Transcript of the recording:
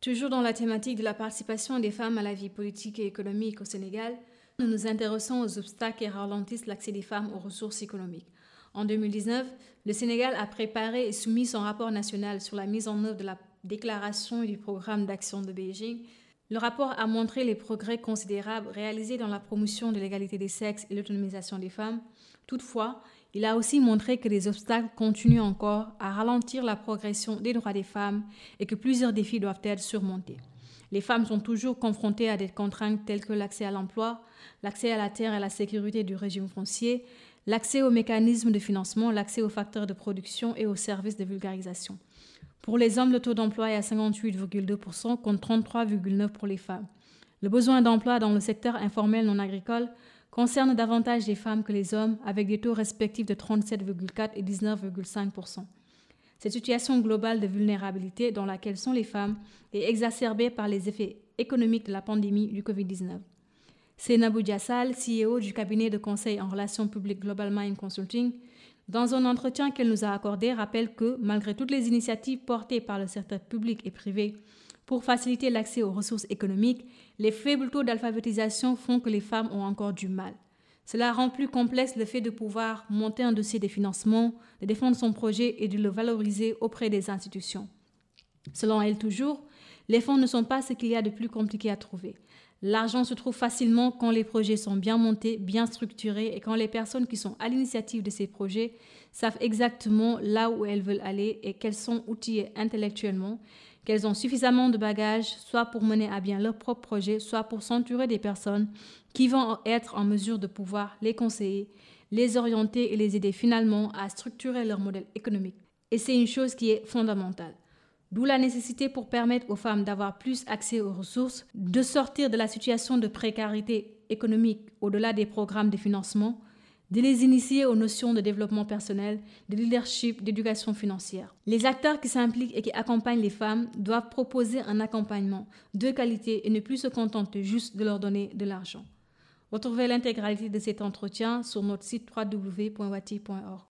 Toujours dans la thématique de la participation des femmes à la vie politique et économique au Sénégal, nous nous intéressons aux obstacles qui ralentissent l'accès des femmes aux ressources économiques. En 2019, le Sénégal a préparé et soumis son rapport national sur la mise en œuvre de la déclaration et du programme d'action de Beijing. Le rapport a montré les progrès considérables réalisés dans la promotion de l'égalité des sexes et l'autonomisation des femmes. Toutefois, il a aussi montré que les obstacles continuent encore à ralentir la progression des droits des femmes et que plusieurs défis doivent être surmontés. Les femmes sont toujours confrontées à des contraintes telles que l'accès à l'emploi, l'accès à la terre et à la sécurité du régime foncier, l'accès aux mécanismes de financement, l'accès aux facteurs de production et aux services de vulgarisation. Pour les hommes, le taux d'emploi est à 58,2% contre 33,9% pour les femmes. Le besoin d'emploi dans le secteur informel non agricole concerne davantage les femmes que les hommes, avec des taux respectifs de 37,4 et 19,5% Cette situation globale de vulnérabilité dans laquelle sont les femmes est exacerbée par les effets économiques de la pandémie du Covid-19. C'est Nabou Diassal, CEO du cabinet de conseil en relations publiques Global Mind Consulting, dans un entretien qu'elle nous a accordé, rappelle que, malgré toutes les initiatives portées par le secteur public et privé pour faciliter l'accès aux ressources économiques, les faibles taux d'alphabétisation font que les femmes ont encore du mal. Cela rend plus complexe le fait de pouvoir monter un dossier de financement, de défendre son projet et de le valoriser auprès des institutions. Selon elle toujours, les fonds ne sont pas ce qu'il y a de plus compliqué à trouver. L'argent se trouve facilement quand les projets sont bien montés, bien structurés et quand les personnes qui sont à l'initiative de ces projets savent exactement là où elles veulent aller et qu'elles sont outillées intellectuellement qu'elles ont suffisamment de bagages, soit pour mener à bien leur propre projet, soit pour s'entourer des personnes qui vont être en mesure de pouvoir les conseiller, les orienter et les aider finalement à structurer leur modèle économique. Et c'est une chose qui est fondamentale. D'où la nécessité pour permettre aux femmes d'avoir plus accès aux ressources, de sortir de la situation de précarité économique au-delà des programmes de financement, de les initier aux notions de développement personnel, de leadership, d'éducation financière. Les acteurs qui s'impliquent et qui accompagnent les femmes doivent proposer un accompagnement de qualité et ne plus se contenter juste de leur donner de l'argent. Retrouvez l'intégralité de cet entretien sur notre site www.wati.org.